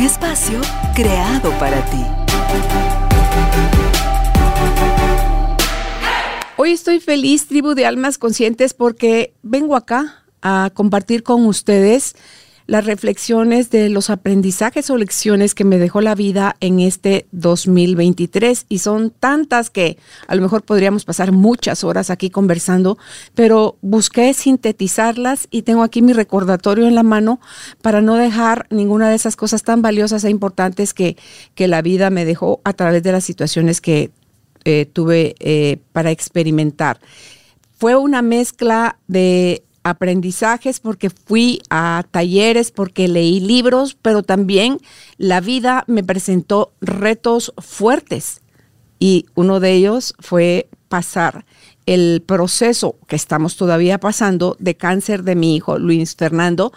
Espacio creado para ti. Hoy estoy feliz, tribu de almas conscientes, porque vengo acá a compartir con ustedes las reflexiones de los aprendizajes o lecciones que me dejó la vida en este 2023. Y son tantas que a lo mejor podríamos pasar muchas horas aquí conversando, pero busqué sintetizarlas y tengo aquí mi recordatorio en la mano para no dejar ninguna de esas cosas tan valiosas e importantes que, que la vida me dejó a través de las situaciones que eh, tuve eh, para experimentar. Fue una mezcla de aprendizajes porque fui a talleres, porque leí libros, pero también la vida me presentó retos fuertes. Y uno de ellos fue pasar el proceso que estamos todavía pasando de cáncer de mi hijo Luis Fernando,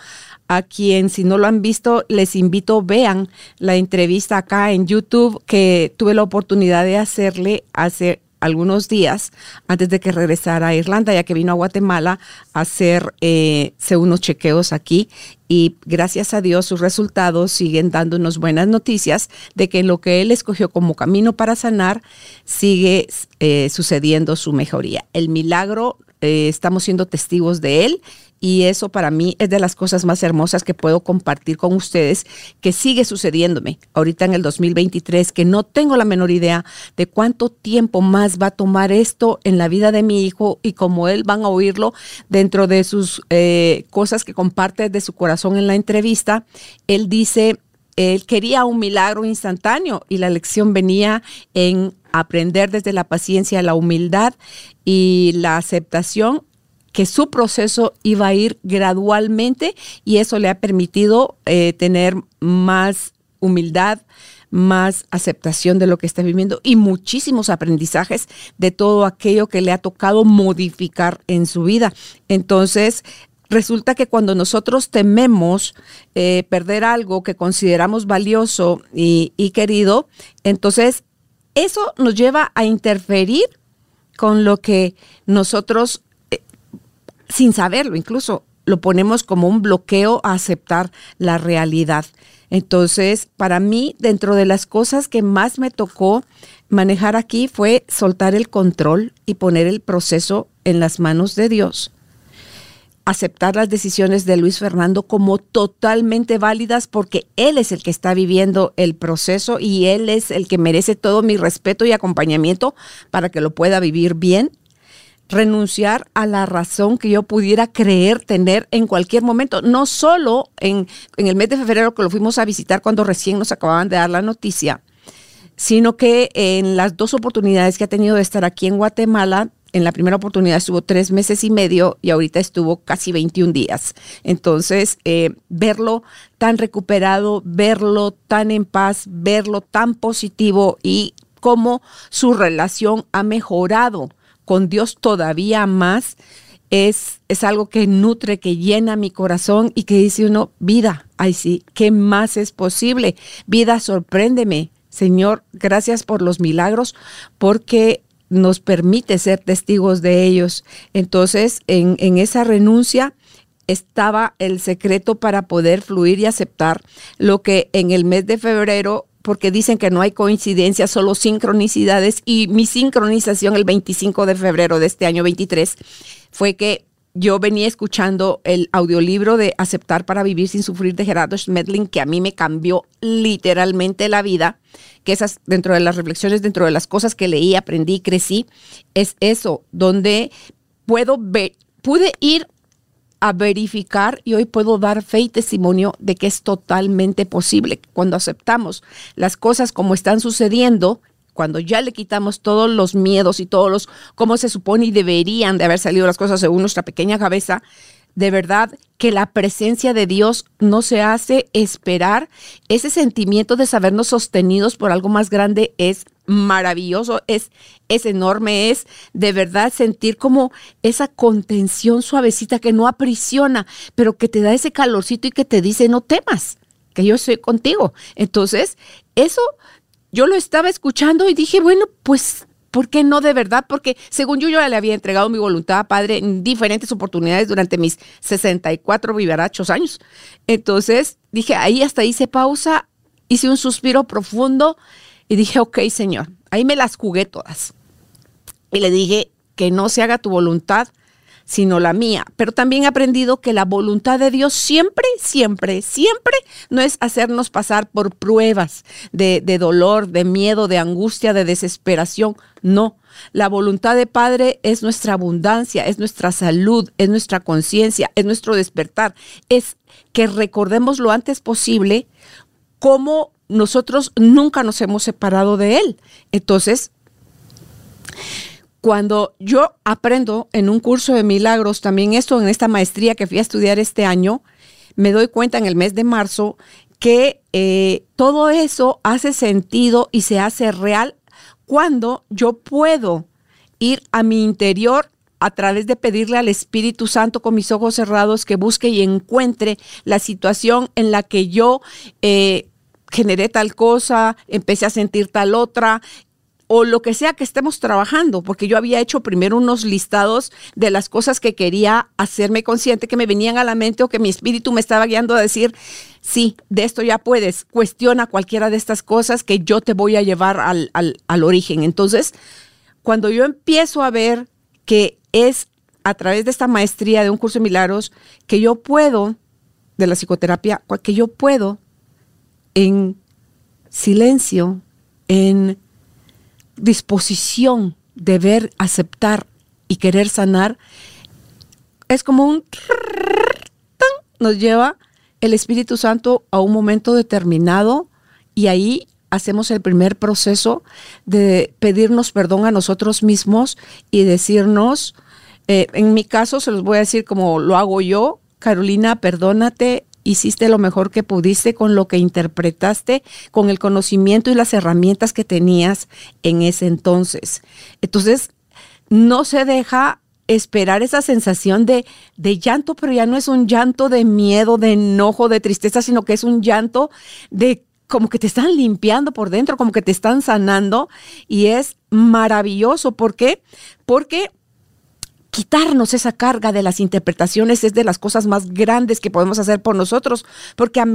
a quien si no lo han visto les invito vean la entrevista acá en YouTube que tuve la oportunidad de hacerle hace algunos días antes de que regresara a Irlanda, ya que vino a Guatemala a hacer eh, unos chequeos aquí y gracias a Dios sus resultados siguen dándonos buenas noticias de que lo que él escogió como camino para sanar sigue eh, sucediendo su mejoría. El milagro eh, estamos siendo testigos de él y eso para mí es de las cosas más hermosas que puedo compartir con ustedes, que sigue sucediéndome ahorita en el 2023, que no tengo la menor idea de cuánto tiempo más va a tomar esto en la vida de mi hijo y como él van a oírlo dentro de sus eh, cosas que comparte de su corazón en la entrevista, él dice, él quería un milagro instantáneo y la lección venía en aprender desde la paciencia, la humildad y la aceptación que su proceso iba a ir gradualmente y eso le ha permitido eh, tener más humildad, más aceptación de lo que está viviendo y muchísimos aprendizajes de todo aquello que le ha tocado modificar en su vida. Entonces, resulta que cuando nosotros tememos eh, perder algo que consideramos valioso y, y querido, entonces eso nos lleva a interferir con lo que nosotros sin saberlo, incluso lo ponemos como un bloqueo a aceptar la realidad. Entonces, para mí, dentro de las cosas que más me tocó manejar aquí fue soltar el control y poner el proceso en las manos de Dios. Aceptar las decisiones de Luis Fernando como totalmente válidas porque él es el que está viviendo el proceso y él es el que merece todo mi respeto y acompañamiento para que lo pueda vivir bien renunciar a la razón que yo pudiera creer tener en cualquier momento, no solo en, el mes de febrero que lo fuimos a visitar cuando recién nos acababan de dar la noticia, sino que en las dos oportunidades que ha tenido de estar aquí en Guatemala, en la primera oportunidad estuvo tres meses y medio y ahorita estuvo casi 21 días. Entonces, eh, verlo tan recuperado, verlo tan en paz, verlo tan positivo y cómo su relación ha mejorado con Dios todavía más, es, es algo que nutre, que llena mi corazón y que dice uno, vida, ay sí, ¿qué más es posible? Vida, sorpréndeme. Señor, gracias por los milagros, porque nos permite ser testigos de ellos. Entonces, en, en esa renuncia estaba el secreto para poder fluir y aceptar lo que en el mes de febrero porque dicen que no hay coincidencias, solo sincronicidades. Y mi sincronización el 25 de febrero de este año 23 fue que yo venía escuchando el audiolibro de Aceptar para Vivir sin Sufrir de Gerardo Schmedling, que a mí me cambió literalmente la vida, que esas dentro de las reflexiones, dentro de las cosas que leí, aprendí, crecí, es eso, donde puedo ver, pude ir a verificar y hoy puedo dar fe y testimonio de que es totalmente posible. Cuando aceptamos las cosas como están sucediendo, cuando ya le quitamos todos los miedos y todos los cómo se supone y deberían de haber salido las cosas según nuestra pequeña cabeza, de verdad que la presencia de Dios no se hace esperar. Ese sentimiento de sabernos sostenidos por algo más grande es maravilloso, es, es enorme, es de verdad sentir como esa contención suavecita que no aprisiona, pero que te da ese calorcito y que te dice no temas, que yo estoy contigo. Entonces, eso yo lo estaba escuchando y dije, bueno, pues ¿Por qué no de verdad? Porque según yo, yo le había entregado mi voluntad Padre en diferentes oportunidades durante mis 64 vivarachos años. Entonces dije, ahí hasta hice pausa, hice un suspiro profundo y dije, ok, Señor, ahí me las jugué todas. Y le dije, que no se haga tu voluntad, sino la mía. Pero también he aprendido que la voluntad de Dios siempre, siempre, siempre no es hacernos pasar por pruebas de, de dolor, de miedo, de angustia, de desesperación. No. La voluntad de Padre es nuestra abundancia, es nuestra salud, es nuestra conciencia, es nuestro despertar. Es que recordemos lo antes posible cómo nosotros nunca nos hemos separado de Él. Entonces, cuando yo aprendo en un curso de milagros, también esto en esta maestría que fui a estudiar este año, me doy cuenta en el mes de marzo que eh, todo eso hace sentido y se hace real cuando yo puedo ir a mi interior a través de pedirle al Espíritu Santo con mis ojos cerrados que busque y encuentre la situación en la que yo eh, generé tal cosa, empecé a sentir tal otra, o lo que sea que estemos trabajando, porque yo había hecho primero unos listados de las cosas que quería hacerme consciente, que me venían a la mente o que mi espíritu me estaba guiando a decir, sí, de esto ya puedes, cuestiona cualquiera de estas cosas que yo te voy a llevar al, al origen. Entonces, cuando yo empiezo a ver que es a través de esta maestría de un curso de milagros que yo puedo, de la psicoterapia, que yo puedo en silencio, en disposición de ver, aceptar y querer sanar, es como un... nos lleva el Espíritu Santo a un momento determinado y ahí hacemos el primer proceso de pedirnos perdón a nosotros mismos y decirnos, en mi caso se los voy a decir como lo hago yo, Carolina, perdónate, hiciste lo mejor que pudiste con lo que interpretaste, con el conocimiento y las herramientas que tenías en ese entonces. Entonces, no se deja esperar esa sensación de, de, llanto, pero ya no es un llanto de miedo, de enojo, de tristeza, sino que es un llanto de como que te están limpiando por dentro, como que te están sanando y es maravilloso. ¿Por qué? Porque quitarnos esa carga de las interpretaciones es de las cosas más grandes que podemos hacer por nosotros, porque a,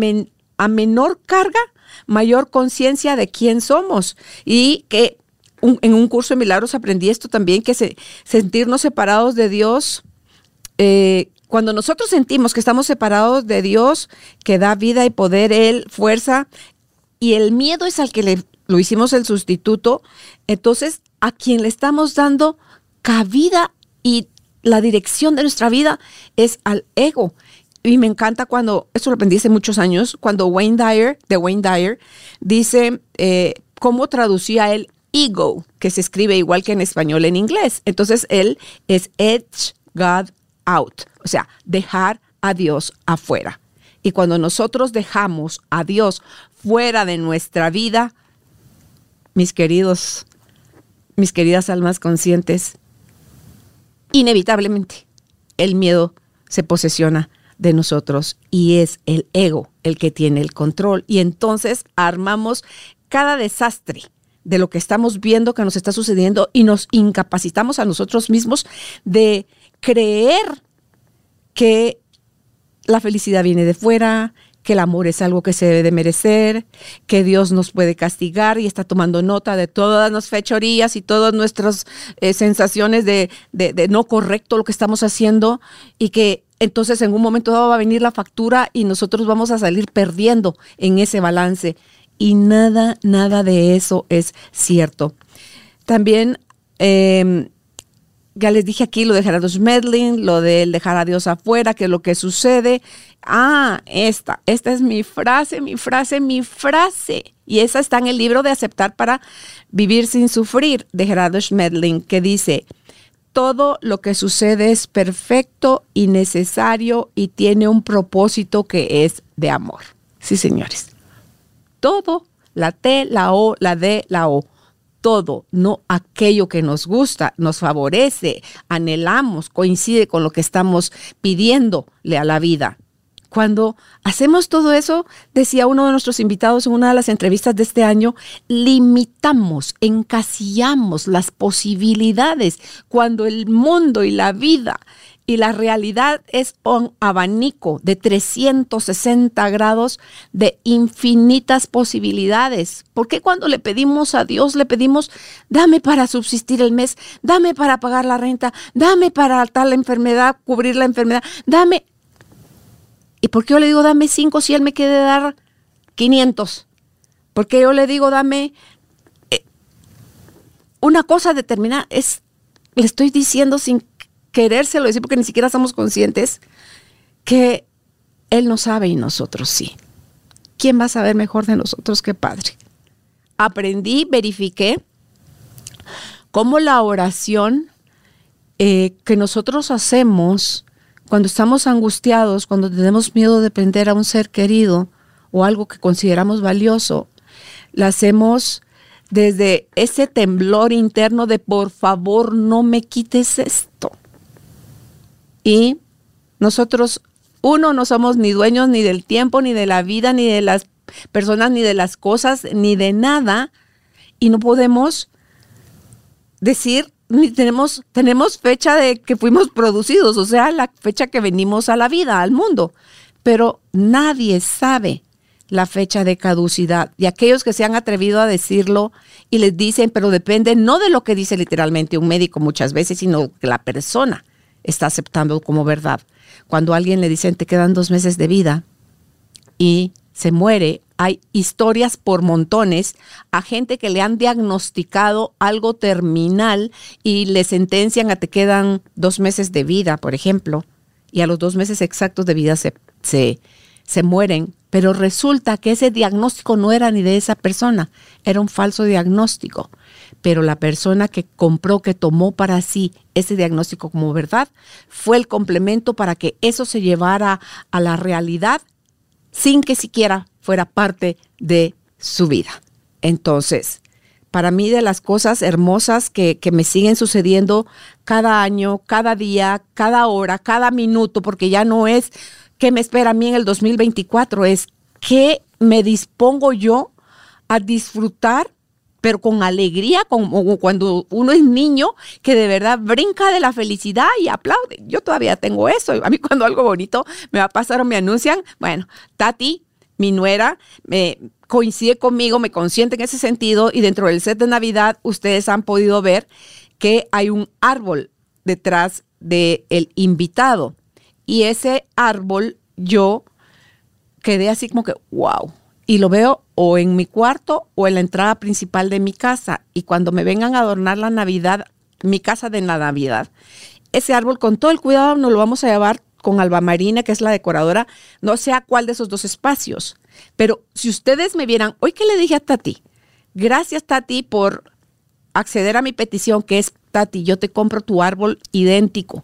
menor carga, mayor conciencia de quién somos y que en un curso de milagros aprendí esto también, que se, sentirnos separados de Dios. Eh, cuando nosotros sentimos que estamos separados de Dios, que da vida y poder, Él, fuerza, y el miedo es al que le, lo hicimos el sustituto, entonces a quien le estamos dando cabida y la dirección de nuestra vida es al ego. Y me encanta cuando, esto lo aprendí hace muchos años, cuando Wayne Dyer, de Wayne Dyer, dice eh, cómo traducía el ego, que se escribe igual que en español en inglés. Entonces él es edge God out, o sea, dejar a Dios afuera. Y cuando nosotros dejamos a Dios fuera de nuestra vida, mis queridos, mis queridas almas conscientes, inevitablemente el miedo se posesiona de nosotros y es el ego el que tiene el control. Y entonces armamos cada desastre de lo que estamos viendo que nos está sucediendo y nos incapacitamos a nosotros mismos de creer que la felicidad viene de fuera, que el amor es algo que se debe de merecer, que Dios nos puede castigar y está tomando nota de todas las fechorías y todas nuestras eh, sensaciones de, de, no correcto lo que estamos haciendo y que entonces en un momento dado va a venir la factura y nosotros vamos a salir perdiendo en ese balance. Y nada, nada de eso es cierto. También em, ya les dije aquí lo de Gerardo Schmedlin, lo de dejar a Dios afuera, que es lo que sucede. Ah, esta, esta es mi frase, mi frase, mi frase. Y esa está en el libro de Aceptar para Vivir sin Sufrir de Gerardo Schmedlin, que dice, todo lo que sucede es perfecto y necesario y tiene un propósito que es de amor. Sí, señores. Todo, la T, la O, la D, la O. Todo, no aquello que nos gusta, nos favorece, anhelamos, coincide con lo que estamos pidiéndole a la vida. Cuando hacemos todo eso, decía uno de nuestros invitados en una de las entrevistas de este año, limitamos, encasillamos las posibilidades cuando el mundo y la vida y la realidad es un abanico de 360 grados de infinitas posibilidades. ¿Por qué cuando le pedimos a Dios, le pedimos, dame para subsistir el mes, dame para pagar la renta, dame para tal enfermedad, cubrir la enfermedad, dame... ¿Y por qué yo le digo dame cinco si él me quiere dar 500? Porque yo le digo dame eh, una cosa determinada. Es, le estoy diciendo sin querérselo decir porque ni siquiera somos conscientes que él no sabe y nosotros sí. ¿Quién va a saber mejor de nosotros que Padre? Aprendí, verifiqué cómo la oración eh, que nosotros hacemos cuando estamos angustiados, cuando tenemos miedo de perder a un ser querido o algo que consideramos valioso, la hacemos desde ese temblor interno de por favor no me quites esto. Y nosotros, uno, no somos ni dueños ni del tiempo, ni de la vida, ni de las personas, ni de las cosas, ni de nada. Y no podemos decir ni tenemos, tenemos fecha de que fuimos producidos, o sea, la fecha que venimos a la vida, al mundo. Pero nadie sabe la fecha de caducidad. Y aquellos que se han atrevido a decirlo y les dicen, pero depende no de lo que dice literalmente un médico muchas veces, sino que la persona está aceptando como verdad. Cuando alguien le dicen, te quedan dos meses de vida y se muere, hay historias por montones a gente que le han diagnosticado algo terminal y le sentencian a te quedan dos meses de vida, por ejemplo, y a los dos meses exactos de vida se, se, se mueren, pero resulta que ese diagnóstico no era ni de esa persona, era un falso diagnóstico. Pero la persona que compró, que tomó para sí ese diagnóstico como verdad, fue el complemento para que eso se llevara a la realidad sin que siquiera fuera parte de su vida. Entonces, para mí de las cosas hermosas que, me siguen sucediendo cada año, cada día, cada hora, cada minuto, porque ya no es qué me espera a mí en el 2024, es qué me dispongo yo a disfrutar pero con alegría, como cuando uno es niño, que de verdad brinca de la felicidad y aplaude. Yo todavía tengo eso. A mí cuando algo bonito me va a pasar o me anuncian, bueno, Tati, mi nuera, me coincide conmigo, me consiente en ese sentido y dentro del set de Navidad ustedes han podido ver que hay un árbol detrás del el invitado. Y ese árbol yo quedé así como que, wow, y lo veo o en mi cuarto o en la entrada principal de mi casa. Y cuando me vengan a adornar la Navidad, mi casa de la Navidad, ese árbol con todo el cuidado nos lo vamos a llevar con Alba Marina, que es la decoradora, no sé a cuál de esos dos espacios. Pero si ustedes me vieran, hoy que le dije a Tati, gracias Tati por acceder a mi petición, que es Tati, yo te compro tu árbol idéntico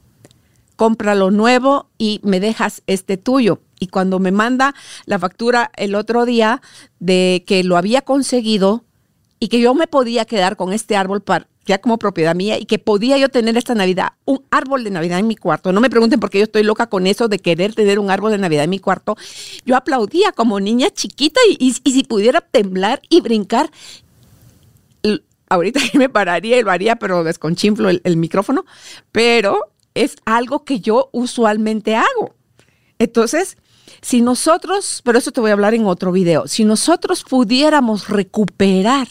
cómpralo nuevo y me dejas este tuyo. Y cuando me manda la factura el otro día de que lo había conseguido y que yo me podía quedar con este árbol ya como propiedad mía y que podía yo tener esta Navidad un árbol de Navidad en mi cuarto. No me pregunten por qué yo estoy loca con eso de querer tener un árbol de Navidad en mi cuarto. Yo aplaudía como niña chiquita y, si pudiera temblar y brincar, ahorita me pararía y lo haría, pero desconchinflo el micrófono. Pero es algo que yo usualmente hago. Entonces, si nosotros, pero eso te voy a hablar en otro video, si nosotros pudiéramos recuperar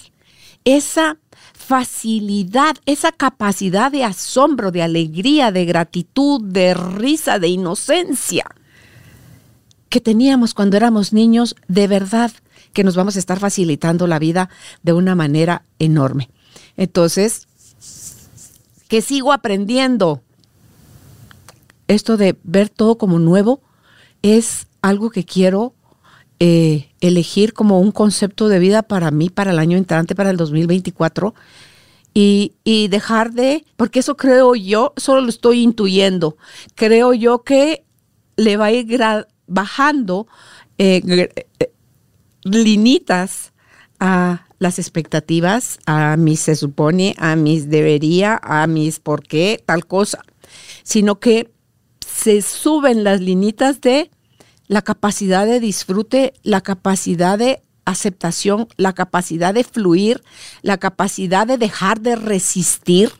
esa facilidad, esa capacidad de asombro, de alegría, de gratitud, de risa, de inocencia que teníamos cuando éramos niños, de verdad que nos vamos a estar facilitando la vida de una manera enorme. Entonces, que sigo aprendiendo, esto de ver todo como nuevo es algo que quiero eh, elegir como un concepto de vida para mí, para el año entrante, para el 2024. y, y, dejar de, porque eso creo yo, solo lo estoy intuyendo, creo yo que le va a ir bajando eh, eh, limitas a las expectativas, a mis se supone, a mis debería, a mis por qué, tal cosa, sino que se suben las limitas de la capacidad de disfrute, la capacidad de aceptación, la capacidad de fluir, la capacidad de dejar de resistir,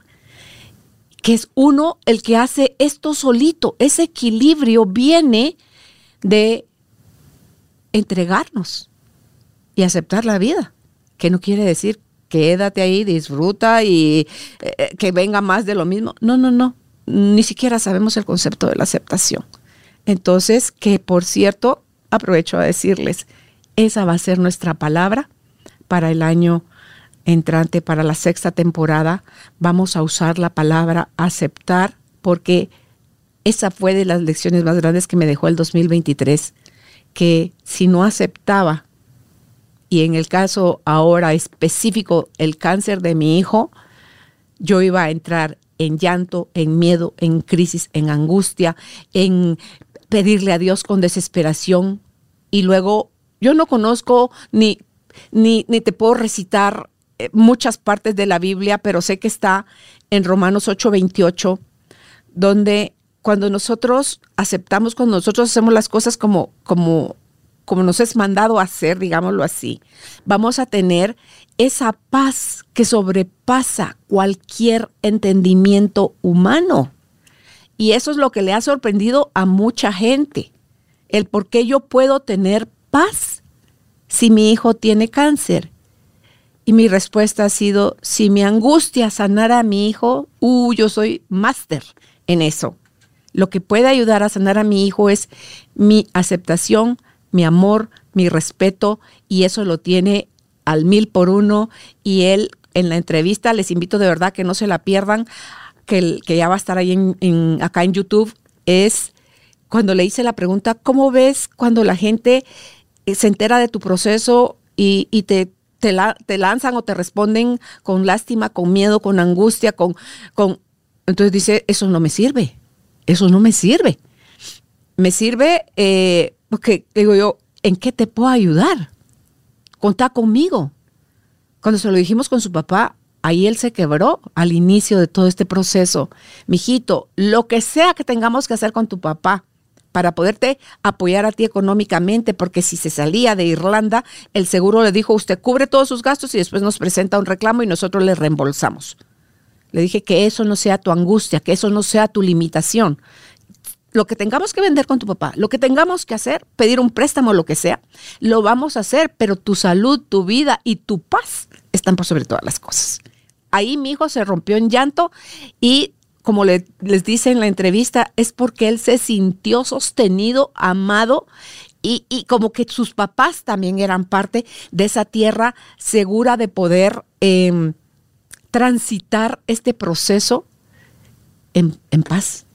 que es uno el que hace esto solito. Ese equilibrio viene de entregarnos y aceptar la vida, que no quiere decir quédate ahí, disfruta y eh, que venga más de lo mismo. No, no, no. Ni siquiera sabemos el concepto de la aceptación. Entonces, que por cierto, aprovecho a decirles, esa va a ser nuestra palabra para el año entrante, para la sexta temporada. Vamos a usar la palabra aceptar porque esa fue de las lecciones más grandes que me dejó el 2023, que si no aceptaba, y en el caso ahora específico, el cáncer de mi hijo, yo iba a entrar en llanto, en miedo, en crisis, en angustia, en pedirle a Dios con desesperación. Y luego yo no conozco ni, ni, ni te puedo recitar eh, muchas partes de la Biblia, pero sé que está en Romanos 8:28, donde cuando nosotros aceptamos, cuando nosotros hacemos las cosas como, como, como nos es mandado hacer, digámoslo así, vamos a tener esa paz que sobrepasa cualquier entendimiento humano. Y eso es lo que le ha sorprendido a mucha gente, el por qué yo puedo tener paz si mi hijo tiene cáncer? Y mi respuesta ha sido, si mi angustia sanara a mi hijo, uh, yo soy máster en eso. Lo que puede ayudar a sanar a mi hijo es mi aceptación, mi amor, mi respeto, y eso lo tiene al mil por uno. Y él en la entrevista, les invito de verdad que no se la pierdan, que, que ya va a estar ahí en, acá en YouTube, es cuando le hice la pregunta, ¿cómo ves cuando la gente eh, se entera de tu proceso y, te, te, lanzan o te responden con lástima, con miedo, con angustia, con, con... Entonces dice, eso no me sirve, eso no me sirve. Me sirve eh, porque digo yo, ¿en qué te puedo ayudar? Contá conmigo. Cuando se lo dijimos con su papá, ahí él se quebró al inicio de todo este proceso. Mijito, lo que sea que tengamos que hacer con tu papá, para poderte apoyar a ti económicamente, porque si se salía de Irlanda, el seguro le dijo, usted cubre todos sus gastos y después nos presenta un reclamo y nosotros le reembolsamos. Le dije que eso no sea tu angustia, que eso no sea tu limitación. Lo que tengamos que vender con tu papá, lo que tengamos que hacer, pedir un préstamo, lo que sea, lo vamos a hacer, pero tu salud, tu vida y tu paz están por sobre todas las cosas. Ahí mi hijo se rompió en llanto y como les dice en la entrevista, es porque él se sintió sostenido, amado y, como que sus papás también eran parte de esa tierra segura de poder em, transitar este proceso en, paz.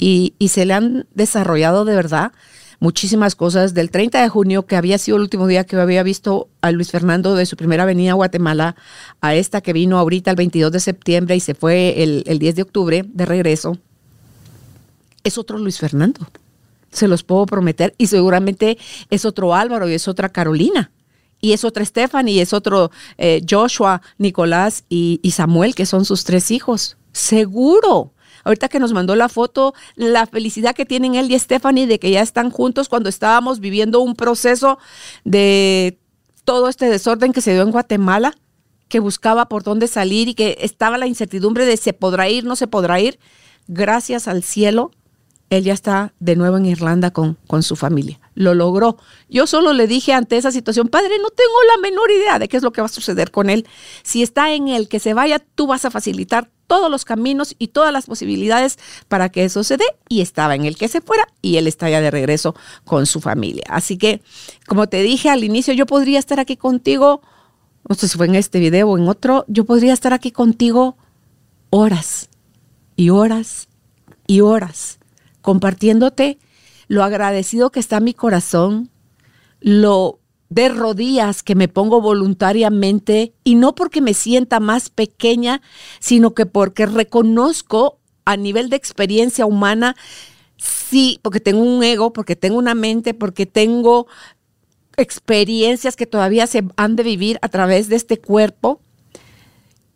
Y, se le han desarrollado de verdad muchísimas cosas. Del 30 de junio, que había sido el último día que había visto a Luis Fernando de su primera venida a Guatemala, a esta que vino ahorita el 22 de septiembre y se fue el, el 10 de octubre de regreso, es otro Luis Fernando. Se los puedo prometer. Y seguramente es otro Álvaro y es otra Carolina y es otra Stephanie, y es otro eh, Joshua, Nicolás y, y, Samuel, que son sus tres hijos. Seguro. Ahorita que nos mandó la foto, la felicidad que tienen él y Stephanie de que ya están juntos cuando estábamos viviendo un proceso de todo este desorden que se dio en Guatemala, que buscaba por dónde salir y que estaba la incertidumbre de se podrá ir, no se podrá ir. Gracias al cielo, él ya está de nuevo en Irlanda con, con su familia. Lo logró. Yo solo le dije ante esa situación, padre, no tengo la menor idea de qué es lo que va a suceder con él. Si está en él que se vaya, tú vas a facilitar todos los caminos y todas las posibilidades para que eso se dé. Y estaba en el que se fuera y él está ya de regreso con su familia. Así que, como te dije al inicio, yo podría estar aquí contigo, no sé si fue en este video o en otro, yo podría estar aquí contigo horas y horas y horas compartiéndote lo agradecido que está mi corazón, lo de rodillas que me pongo voluntariamente y no porque me sienta más pequeña, sino que porque reconozco a nivel de experiencia humana, sí, porque tengo un ego, porque tengo una mente, porque tengo experiencias que todavía se han de vivir a través de este cuerpo,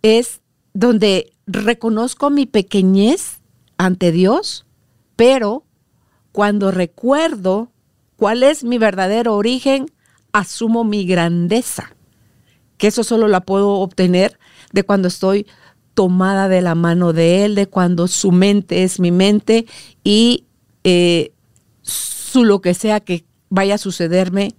es donde reconozco mi pequeñez ante Dios, pero cuando recuerdo cuál es mi verdadero origen, asumo mi grandeza, que eso solo la puedo obtener de cuando estoy tomada de la mano de Él, de cuando su mente es mi mente y eh, su lo que sea que vaya a sucederme,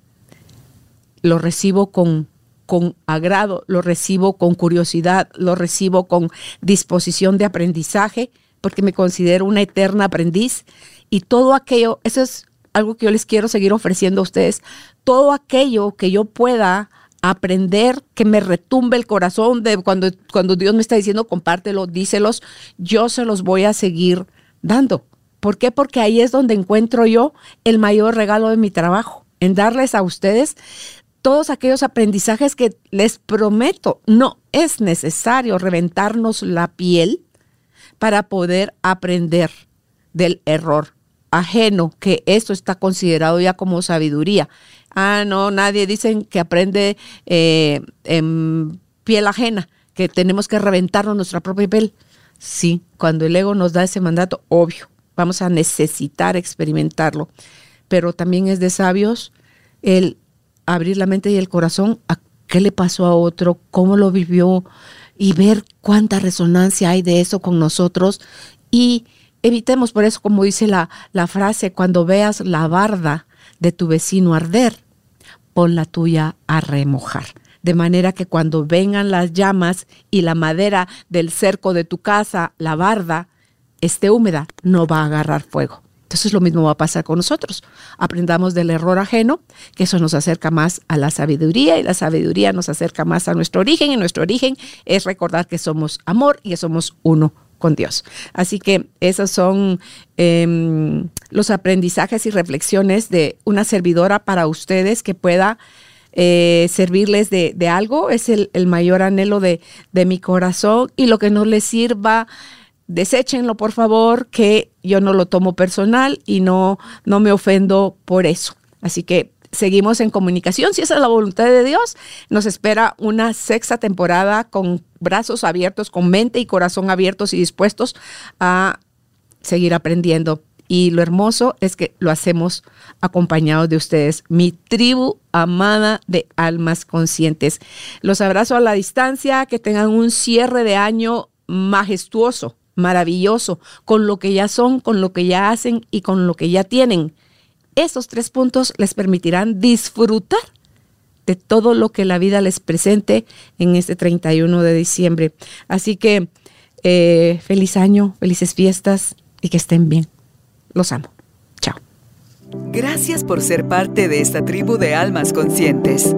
lo recibo con, con agrado, lo recibo con curiosidad, lo recibo con disposición de aprendizaje, porque me considero una eterna aprendiz. Y todo aquello, eso es algo que yo les quiero seguir ofreciendo a ustedes, todo aquello que yo pueda aprender, que me retumbe el corazón de cuando, cuando Dios me está diciendo compártelo, díselos, yo se los voy a seguir dando. ¿Por qué? Porque ahí es donde encuentro yo el mayor regalo de mi trabajo, en darles a ustedes todos aquellos aprendizajes que les prometo, no es necesario reventarnos la piel para poder aprender del error ajeno, que esto está considerado ya como sabiduría. Ah, no, nadie dicen que aprende eh, en piel ajena, que tenemos que reventarnos nuestra propia piel. Sí, cuando el ego nos da ese mandato, obvio, vamos a necesitar experimentarlo. Pero también es de sabios el abrir la mente y el corazón a qué le pasó a otro, cómo lo vivió y ver cuánta resonancia hay de eso con nosotros y Evitemos por eso, como dice la, la frase, cuando veas la barda de tu vecino arder, pon la tuya a remojar. De manera que cuando vengan las llamas y la madera del cerco de tu casa, la barda, esté húmeda, no va a agarrar fuego. Entonces lo mismo va a pasar con nosotros. Aprendamos del error ajeno, que eso nos acerca más a la sabiduría y la sabiduría nos acerca más a nuestro origen y nuestro origen es recordar que somos amor y que somos uno con Dios. Así que esos son em, los aprendizajes y reflexiones de una servidora para ustedes que pueda eh, servirles de, algo. Es el, mayor anhelo de, mi corazón y lo que no les sirva. Deséchenlo, por favor, que yo no lo tomo personal y no, no me ofendo por eso. Así que seguimos en comunicación. Si esa es la voluntad de Dios, nos espera una sexta temporada con brazos abiertos, con mente y corazón abiertos y dispuestos a seguir aprendiendo. Y lo hermoso es que lo hacemos acompañados de ustedes, mi tribu amada de almas conscientes. Los abrazo a la distancia, que tengan un cierre de año majestuoso, maravilloso, con lo que ya son, con lo que ya hacen y con lo que ya tienen. Esos tres puntos les permitirán disfrutar de todo lo que la vida les presente en este 31 de diciembre. Así que eh, feliz año, felices fiestas y que estén bien. Los amo. Chao. Gracias por ser parte de esta tribu de almas conscientes.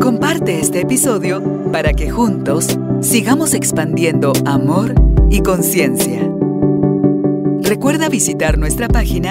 Comparte este episodio para que juntos sigamos expandiendo amor y conciencia. Recuerda visitar nuestra página